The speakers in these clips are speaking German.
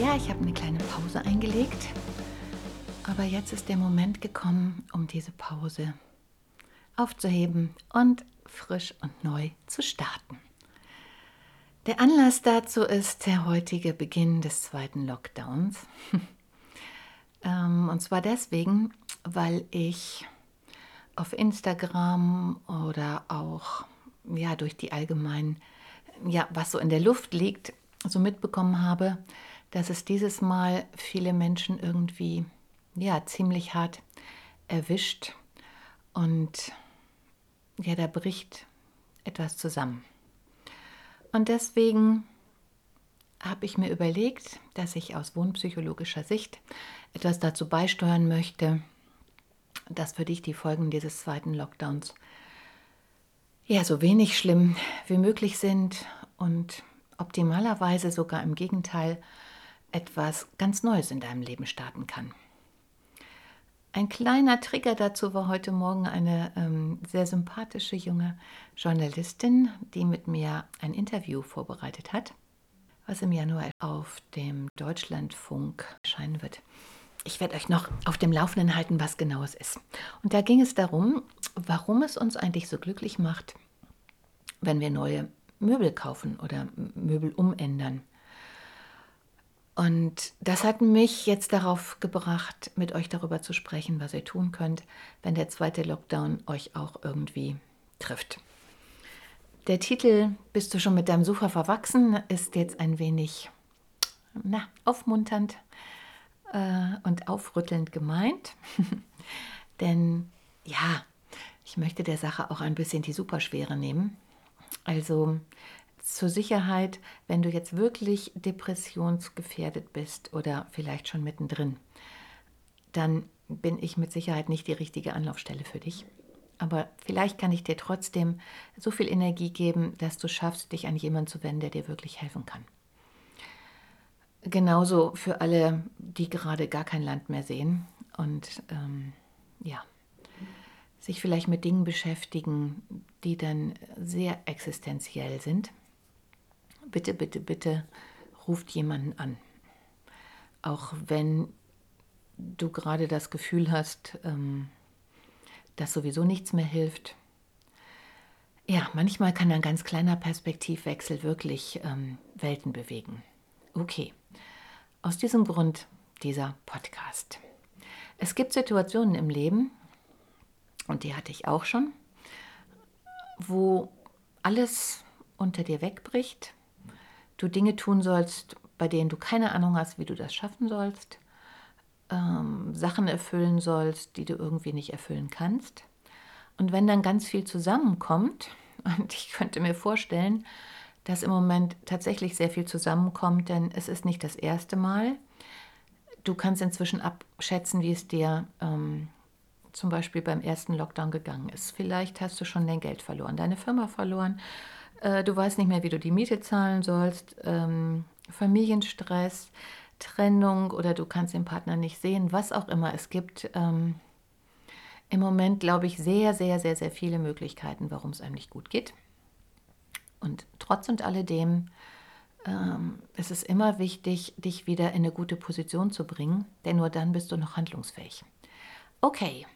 Ja, ich habe eine kleine Pause eingelegt, aber jetzt ist der Moment gekommen, um diese Pause aufzuheben und frisch und neu zu starten. Der Anlass dazu ist der heutige Beginn des zweiten Lockdowns. Ähm, und zwar deswegen, weil ich auf Instagram oder auch ja, durch die allgemeinen, ja, was so in der Luft liegt, so mitbekommen habe, dass es dieses Mal viele Menschen irgendwie ja, ziemlich hart erwischt und ja, da bricht etwas zusammen. Und deswegen habe ich mir überlegt, dass ich aus wohnpsychologischer Sicht etwas dazu beisteuern möchte, dass für dich die Folgen dieses zweiten Lockdowns ja so wenig schlimm wie möglich sind und optimalerweise sogar im Gegenteil etwas ganz Neues in deinem Leben starten kann. Ein kleiner Trigger dazu war heute Morgen eine ähm, sehr sympathische junge Journalistin, die mit mir ein Interview vorbereitet hat, was im Januar auf dem Deutschlandfunk erscheinen wird. Ich werde euch noch auf dem Laufenden halten, was genau es ist. Und da ging es darum, warum es uns eigentlich so glücklich macht, wenn wir neue Möbel kaufen oder Möbel umändern. Und das hat mich jetzt darauf gebracht, mit euch darüber zu sprechen, was ihr tun könnt, wenn der zweite Lockdown euch auch irgendwie trifft. Der Titel Bist du schon mit deinem Sofa verwachsen ist jetzt ein wenig na, aufmunternd äh, und aufrüttelnd gemeint. Denn ja, ich möchte der Sache auch ein bisschen die Superschwere nehmen. Also zur Sicherheit, wenn du jetzt wirklich depressionsgefährdet bist oder vielleicht schon mittendrin, dann bin ich mit Sicherheit nicht die richtige Anlaufstelle für dich. Aber vielleicht kann ich dir trotzdem so viel Energie geben, dass du schaffst, dich an jemanden zu wenden, der dir wirklich helfen kann. Genauso für alle, die gerade gar kein Land mehr sehen und ähm, ja, sich vielleicht mit Dingen beschäftigen, die dann sehr existenziell sind bitte, bitte, bitte ruft jemanden an. Auch wenn du gerade das Gefühl hast, ähm, dass sowieso nichts mehr hilft. Ja, manchmal kann ein ganz kleiner Perspektivwechsel wirklich ähm, Welten bewegen. Okay, aus diesem Grund dieser Podcast. Es gibt Situationen im Leben, und die hatte ich auch schon, wo alles unter dir wegbricht, du Dinge tun sollst, bei denen du keine Ahnung hast, wie du das schaffen sollst, ähm, Sachen erfüllen sollst, die du irgendwie nicht erfüllen kannst. Und wenn dann ganz viel zusammenkommt, und ich könnte mir vorstellen, dass im Moment tatsächlich sehr viel zusammenkommt, denn es ist nicht das erste Mal. Du kannst inzwischen abschätzen, wie es dir ähm, zum Beispiel beim ersten Lockdown gegangen ist. Vielleicht hast du schon dein Geld verloren, deine Firma verloren äh, du weißt nicht mehr, wie du die Miete zahlen sollst, ähm, Familienstress, Trennung oder du kannst den Partner nicht sehen, was auch immer. Es gibt ähm, im Moment, glaube ich, sehr, sehr, sehr, sehr viele Möglichkeiten, warum es einem nicht gut geht. Und trotz und alledem ähm, ist es immer wichtig, dich wieder in eine gute Position zu bringen, denn nur dann bist du noch handlungsfähig. Okay,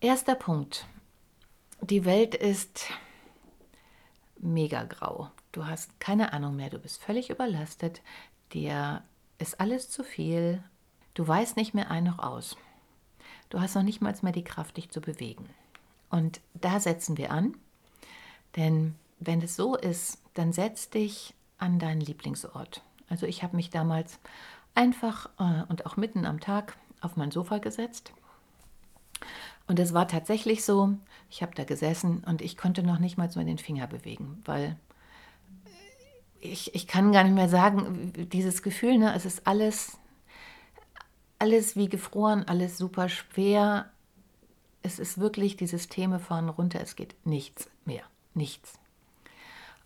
erster Punkt. Die Welt ist mega grau. Du hast keine Ahnung mehr, du bist völlig überlastet, dir ist alles zu viel. Du weißt nicht mehr ein noch aus. Du hast noch nicht mal mehr die Kraft, dich zu bewegen. Und da setzen wir an, denn wenn es so ist, dann setz dich an deinen Lieblingsort. Also ich habe mich damals einfach äh, und auch mitten am Tag auf mein Sofa gesetzt. Und es war tatsächlich so, ich habe da gesessen und ich konnte noch nicht mal so den Finger bewegen, weil ich, ich kann gar nicht mehr sagen, dieses Gefühl, ne, es ist alles, alles wie gefroren, alles super schwer. Es ist wirklich die Systeme fahren runter, es geht nichts mehr, nichts.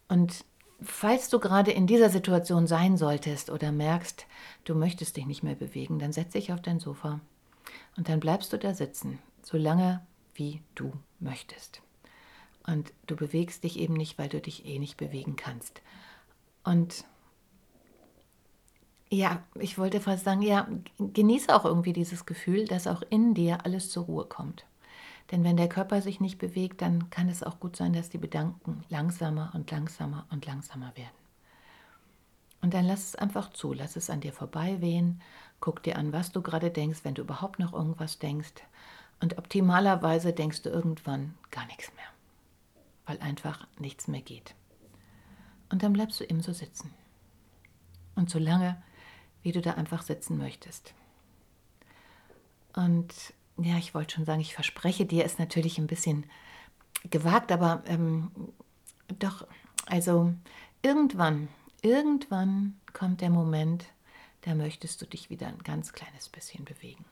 Und falls du gerade in dieser Situation sein solltest oder merkst, du möchtest dich nicht mehr bewegen, dann setz dich auf dein Sofa und dann bleibst du da sitzen, so lange wie du möchtest. Und du bewegst dich eben nicht, weil du dich eh nicht bewegen kannst. Und ja, ich wollte fast sagen, ja, genieße auch irgendwie dieses Gefühl, dass auch in dir alles zur Ruhe kommt. Denn wenn der Körper sich nicht bewegt, dann kann es auch gut sein, dass die Gedanken langsamer und langsamer und langsamer werden. Und dann lass es einfach zu, lass es an dir vorbei wehen, guck dir an, was du gerade denkst, wenn du überhaupt noch irgendwas denkst. Und optimalerweise denkst du irgendwann gar nichts mehr, weil einfach nichts mehr geht. Und dann bleibst du eben so sitzen. Und so lange, wie du da einfach sitzen möchtest. Und ja, ich wollte schon sagen, ich verspreche dir, ist natürlich ein bisschen gewagt, aber ähm, doch, also irgendwann, irgendwann kommt der Moment, da möchtest du dich wieder ein ganz kleines bisschen bewegen.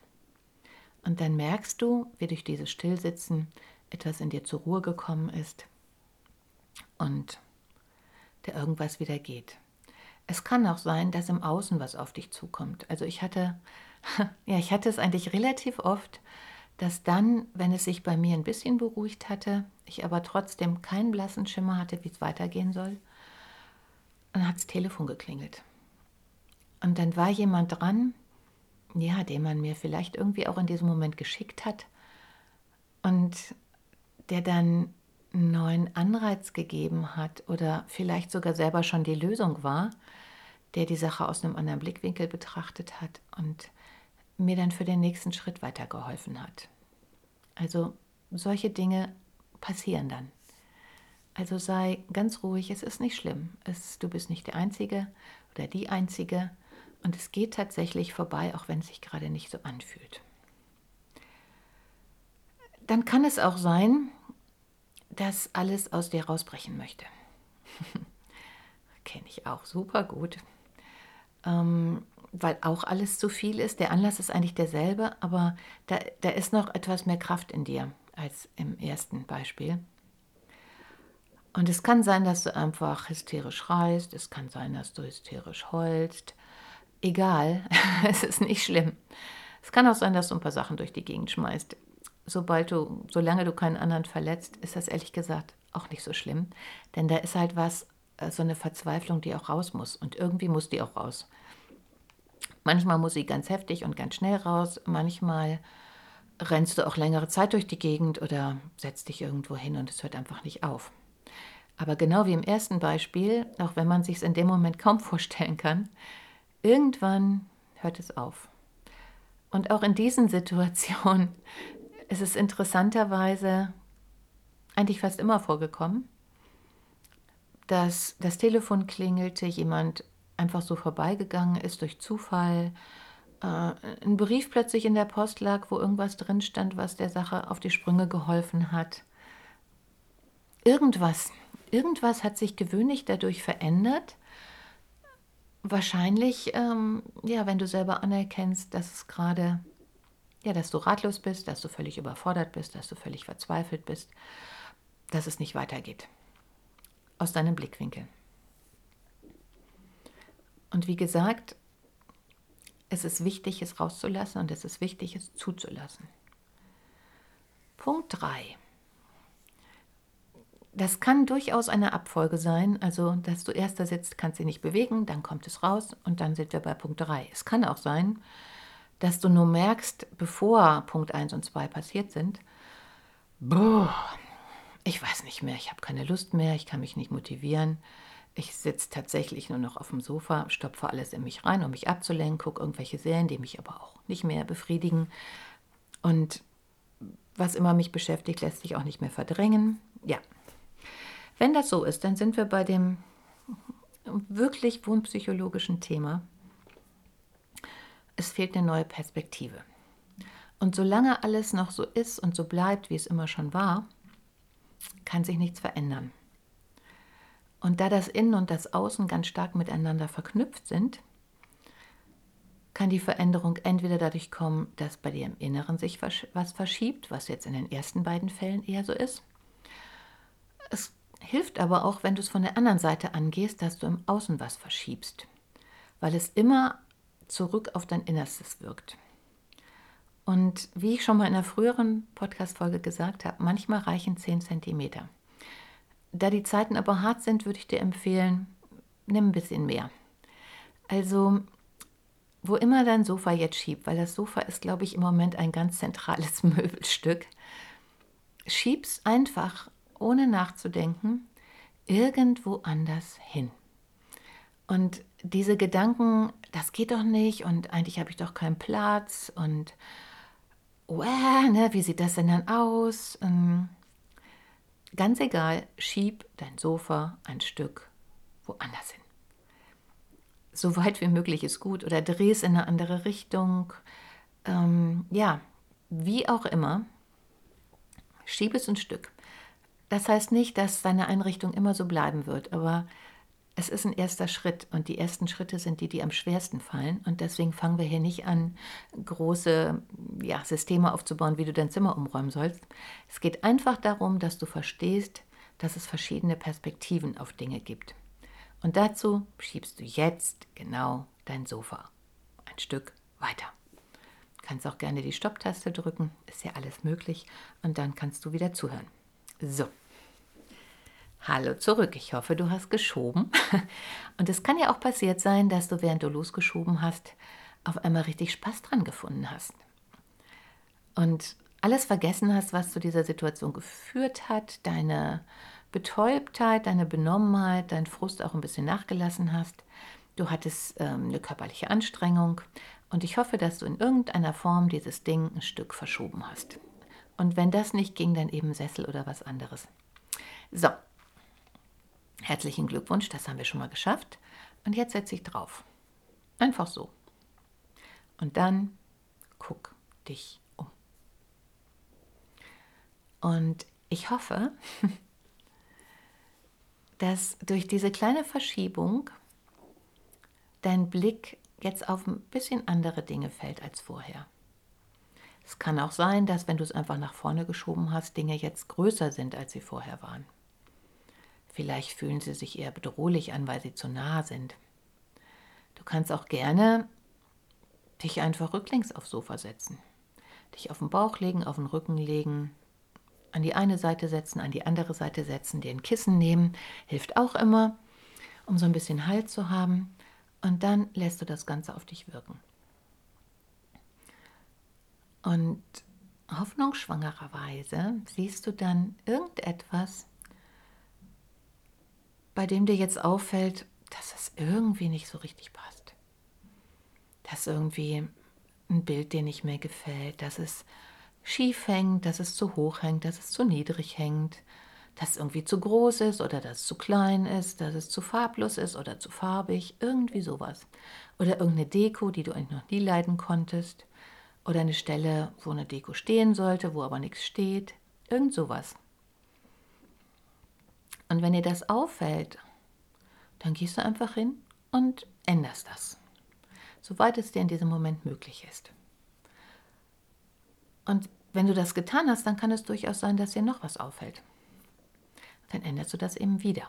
Und dann merkst du, wie durch dieses Stillsitzen etwas in dir zur Ruhe gekommen ist und der irgendwas wieder geht. Es kann auch sein, dass im Außen was auf dich zukommt. Also ich hatte Ja, ich hatte es eigentlich relativ oft, dass dann, wenn es sich bei mir ein bisschen beruhigt hatte, ich aber trotzdem keinen blassen Schimmer hatte, wie es weitergehen soll, dann hat das Telefon geklingelt. Und dann war jemand dran, ja, den man mir vielleicht irgendwie auch in diesem Moment geschickt hat und der dann einen neuen Anreiz gegeben hat oder vielleicht sogar selber schon die Lösung war, der die Sache aus einem anderen Blickwinkel betrachtet hat und mir dann für den nächsten Schritt weitergeholfen hat. Also solche Dinge passieren dann. Also sei ganz ruhig, es ist nicht schlimm. Es, du bist nicht der Einzige oder die Einzige und es geht tatsächlich vorbei, auch wenn es sich gerade nicht so anfühlt. Dann kann es auch sein, dass alles aus dir rausbrechen möchte. Kenne ich auch super gut. Ähm, weil auch alles zu viel ist. Der Anlass ist eigentlich derselbe, aber da, da ist noch etwas mehr Kraft in dir als im ersten Beispiel. Und es kann sein, dass du einfach hysterisch schreist, es kann sein, dass du hysterisch heulst. Egal, es ist nicht schlimm. Es kann auch sein, dass du ein paar Sachen durch die Gegend schmeißt. Sobald du, solange du keinen anderen verletzt, ist das ehrlich gesagt auch nicht so schlimm. Denn da ist halt was, äh, so eine Verzweiflung, die auch raus muss. Und irgendwie muss die auch raus. Manchmal muss sie ganz heftig und ganz schnell raus, manchmal rennst du auch längere Zeit durch die Gegend oder setzt dich irgendwo hin und es hört einfach nicht auf. Aber genau wie im ersten Beispiel, auch wenn man sich es in dem Moment kaum vorstellen kann, irgendwann hört es auf. Und auch in diesen Situationen ist es interessanterweise eigentlich fast immer vorgekommen, dass das Telefon klingelte, jemand einfach so vorbeigegangen ist durch Zufall, äh, ein Brief plötzlich in der Post lag, wo irgendwas drin stand, was der Sache auf die Sprünge geholfen hat. Irgendwas, irgendwas hat sich gewöhnlich dadurch verändert. Wahrscheinlich, ähm, ja, wenn du selber anerkennst, dass es gerade, ja, dass du ratlos bist, dass du völlig überfordert bist, dass du völlig verzweifelt bist, dass es nicht weitergeht. Aus deinem Blickwinkel. Und wie gesagt, es ist wichtig, es rauszulassen und es ist wichtig, es zuzulassen. Punkt 3. Das kann durchaus eine Abfolge sein, also dass du erst da sitzt, kannst dich nicht bewegen, dann kommt es raus und dann sind wir bei Punkt 3. Es kann auch sein, dass du nur merkst, bevor Punkt 1 und 2 passiert sind, boah, ich weiß nicht mehr, ich habe keine Lust mehr, ich kann mich nicht motivieren, Ich sitze tatsächlich nur noch auf dem Sofa, stopfe alles in mich rein, um mich abzulenken, gucke irgendwelche Serien, die mich aber auch nicht mehr befriedigen. Und was immer mich beschäftigt, lässt sich auch nicht mehr verdrängen. Ja, wenn das so ist, dann sind wir bei dem wirklich wohnpsychologischen Thema. Es fehlt eine neue Perspektive. Und solange alles noch so ist und so bleibt, wie es immer schon war, kann sich nichts verändern. Und da das Innen und das Außen ganz stark miteinander verknüpft sind, kann die Veränderung entweder dadurch kommen, dass bei dir im Inneren sich was verschiebt, was jetzt in den ersten beiden Fällen eher so ist. Es hilft aber auch, wenn du es von der anderen Seite angehst, dass du im Außen was verschiebst, weil es immer zurück auf dein Innerstes wirkt. Und wie ich schon mal in einer früheren Podcast-Folge gesagt habe, manchmal reichen 10 Zentimeter. Da die Zeiten aber hart sind, würde ich dir empfehlen, nimm ein bisschen mehr. Also, wo immer dein Sofa jetzt schiebt, weil das Sofa ist, glaube ich, im Moment ein ganz zentrales Möbelstück, schieb's einfach, ohne nachzudenken, irgendwo anders hin. Und diese Gedanken, das geht doch nicht und eigentlich habe ich doch keinen Platz und well, ne, wie sieht das denn dann aus? Ähm, ganz egal, schieb dein Sofa ein Stück woanders hin. So weit wie möglich ist gut oder dreh es in eine andere Richtung. Ähm, ja, wie auch immer, schieb es ein Stück. Das heißt nicht, dass deine Einrichtung immer so bleiben wird, aber es ist ein erster Schritt und die ersten Schritte sind die, die am schwersten fallen. Und deswegen fangen wir hier nicht an, große ja, Systeme aufzubauen, wie du dein Zimmer umräumen sollst. Es geht einfach darum, dass du verstehst, dass es verschiedene Perspektiven auf Dinge gibt. Und dazu schiebst du jetzt genau dein Sofa ein Stück weiter. Du kannst auch gerne die Stopptaste drücken, ist ja alles möglich. Und dann kannst du wieder zuhören. So. Hallo zurück. Ich hoffe, du hast geschoben. Und es kann ja auch passiert sein, dass du, während du losgeschoben hast, auf einmal richtig Spaß dran gefunden hast. Und alles vergessen hast, was zu dieser Situation geführt hat, deine Betäubtheit, deine Benommenheit, dein Frust auch ein bisschen nachgelassen hast. Du hattest ähm, eine körperliche Anstrengung und ich hoffe, dass du in irgendeiner Form dieses Ding ein Stück verschoben hast. Und wenn das nicht ging, dann eben Sessel oder was anderes. So, Herzlichen Glückwunsch, das haben wir schon mal geschafft. Und jetzt setze ich drauf. Einfach so. Und dann guck dich um. Und ich hoffe, dass durch diese kleine Verschiebung dein Blick jetzt auf ein bisschen andere Dinge fällt als vorher. Es kann auch sein, dass wenn du es einfach nach vorne geschoben hast, Dinge jetzt größer sind, als sie vorher waren. Vielleicht fühlen sie sich eher bedrohlich an, weil sie zu nah sind. Du kannst auch gerne dich einfach rücklings aufs Sofa setzen. Dich auf den Bauch legen, auf den Rücken legen, an die eine Seite setzen, an die andere Seite setzen, dir ein Kissen nehmen, hilft auch immer, um so ein bisschen Halt zu haben. Und dann lässt du das Ganze auf dich wirken. Und hoffnungsschwangererweise siehst du dann irgendetwas, bei dem dir jetzt auffällt, dass es irgendwie nicht so richtig passt. Dass irgendwie ein Bild dir nicht mehr gefällt, dass es schief hängt, dass es zu hoch hängt, dass es zu niedrig hängt, dass es irgendwie zu groß ist oder dass es zu klein ist, dass es zu farblos ist oder zu farbig, irgendwie sowas. Oder irgendeine Deko, die du eigentlich noch nie leiden konntest. Oder eine Stelle, wo eine Deko stehen sollte, wo aber nichts steht. Irgend sowas. Und wenn dir das auffällt, dann gehst du einfach hin und änderst das, soweit es dir in diesem Moment möglich ist. Und wenn du das getan hast, dann kann es durchaus sein, dass dir noch was auffällt. Dann änderst du das eben wieder.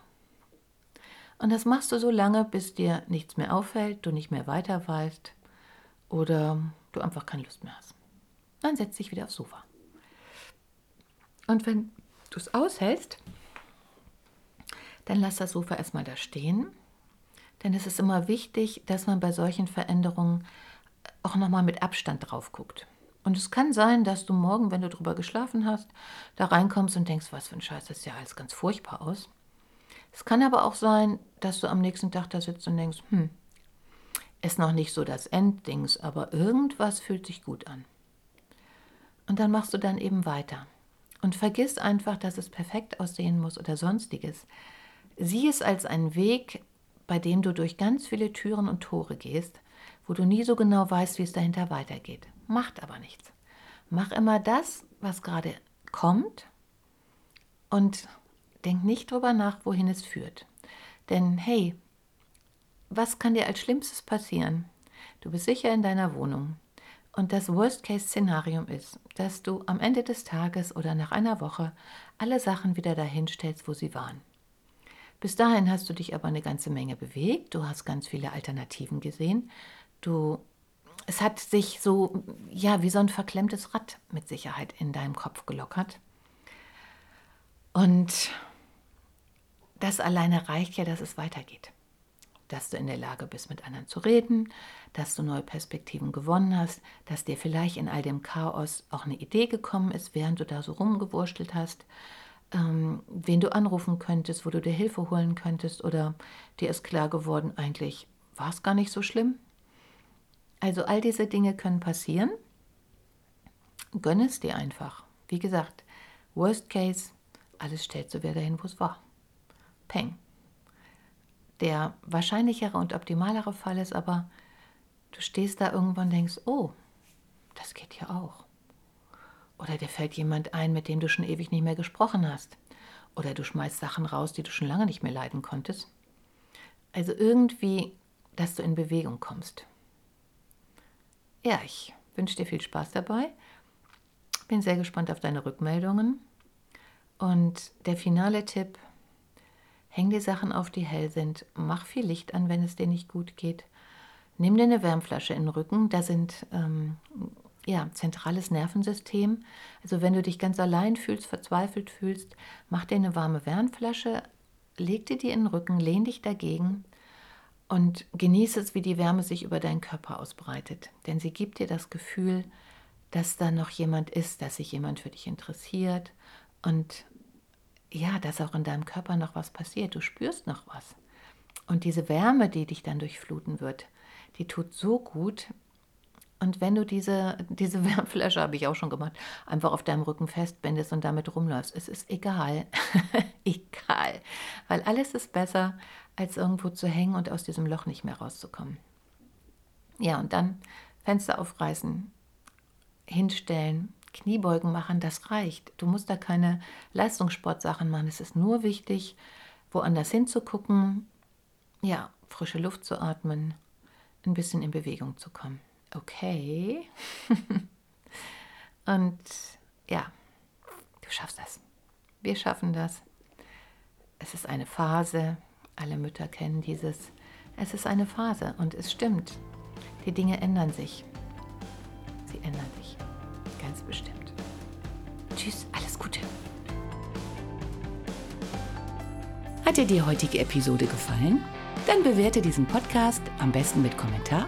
Und das machst du so lange, bis dir nichts mehr auffällt, du nicht mehr weiter weißt oder du einfach keine Lust mehr hast. Dann setz dich wieder aufs Sofa. Und wenn du es aushältst, dann lass das Sofa erstmal da stehen. Denn es ist immer wichtig, dass man bei solchen Veränderungen auch nochmal mit Abstand drauf guckt. Und es kann sein, dass du morgen, wenn du drüber geschlafen hast, da reinkommst und denkst, was für ein Scheiß, das sieht ja alles ganz furchtbar aus. Es kann aber auch sein, dass du am nächsten Tag da sitzt und denkst, hm, ist noch nicht so das Enddings, aber irgendwas fühlt sich gut an. Und dann machst du dann eben weiter. Und vergiss einfach, dass es perfekt aussehen muss oder sonstiges. Sieh es als einen Weg, bei dem du durch ganz viele Türen und Tore gehst, wo du nie so genau weißt, wie es dahinter weitergeht. Macht aber nichts. Mach immer das, was gerade kommt und denk nicht drüber nach, wohin es führt. Denn hey, was kann dir als Schlimmstes passieren? Du bist sicher in deiner Wohnung. Und das Worst-Case-Szenarium ist, dass du am Ende des Tages oder nach einer Woche alle Sachen wieder dahin stellst, wo sie waren. Bis dahin hast du dich aber eine ganze Menge bewegt, du hast ganz viele Alternativen gesehen. Du, es hat sich so, ja, wie so ein verklemmtes Rad mit Sicherheit in deinem Kopf gelockert. Und das alleine reicht ja, dass es weitergeht dass du in der Lage bist, mit anderen zu reden, dass du neue Perspektiven gewonnen hast, dass dir vielleicht in all dem Chaos auch eine Idee gekommen ist, während du da so rumgewurschtelt hast, ähm, wen du anrufen könntest, wo du dir Hilfe holen könntest oder dir ist klar geworden, eigentlich war es gar nicht so schlimm. Also all diese Dinge können passieren. Gönn es dir einfach. Wie gesagt, Worst Case, alles stellt so wieder dahin, wo es war. Peng. Der wahrscheinlichere und optimalere Fall ist aber, du stehst da irgendwann und denkst, oh, das geht ja auch. Oder dir fällt jemand ein, mit dem du schon ewig nicht mehr gesprochen hast. Oder du schmeißt Sachen raus, die du schon lange nicht mehr leiden konntest. Also irgendwie, dass du in Bewegung kommst. Ja, ich wünsche dir viel Spaß dabei. Bin sehr gespannt auf deine Rückmeldungen. Und der finale Tipp, Häng die Sachen auf, die hell sind. Mach viel Licht an, wenn es dir nicht gut geht. Nimm dir eine Wärmflasche in den Rücken. Da sind ähm, ja zentrales Nervensystem. Also wenn du dich ganz allein fühlst, verzweifelt fühlst, mach dir eine warme Wärmflasche, leg dir die in den Rücken, lehn dich dagegen und genieße es, wie die Wärme sich über deinen Körper ausbreitet. Denn sie gibt dir das Gefühl, dass da noch jemand ist, dass sich jemand für dich interessiert und ja, dass auch in deinem Körper noch was passiert. Du spürst noch was. Und diese Wärme, die dich dann durchfluten wird, die tut so gut. Und wenn du diese, diese Wärmflasche, habe ich auch schon gemacht, einfach auf deinem Rücken festbindest und damit rumläufst, es ist egal. egal. Weil alles ist besser, als irgendwo zu hängen und aus diesem Loch nicht mehr rauszukommen. Ja, und dann Fenster aufreißen, hinstellen, Kniebeugen machen, das reicht. Du musst da keine Leistungssportsachen machen. Es ist nur wichtig, woanders hinzugucken, ja, frische Luft zu atmen, ein bisschen in Bewegung zu kommen. Okay. Und ja, du schaffst das. Wir schaffen das. Es ist eine Phase. Alle Mütter kennen dieses. Es ist eine Phase und es stimmt. Die Dinge ändern sich. Sie ändern sich ganz bestimmt. Tschüss, alles Gute. Hat dir die heutige Episode gefallen? Dann bewerte diesen Podcast am besten mit Kommentar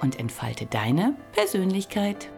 und entfalte deine Persönlichkeit.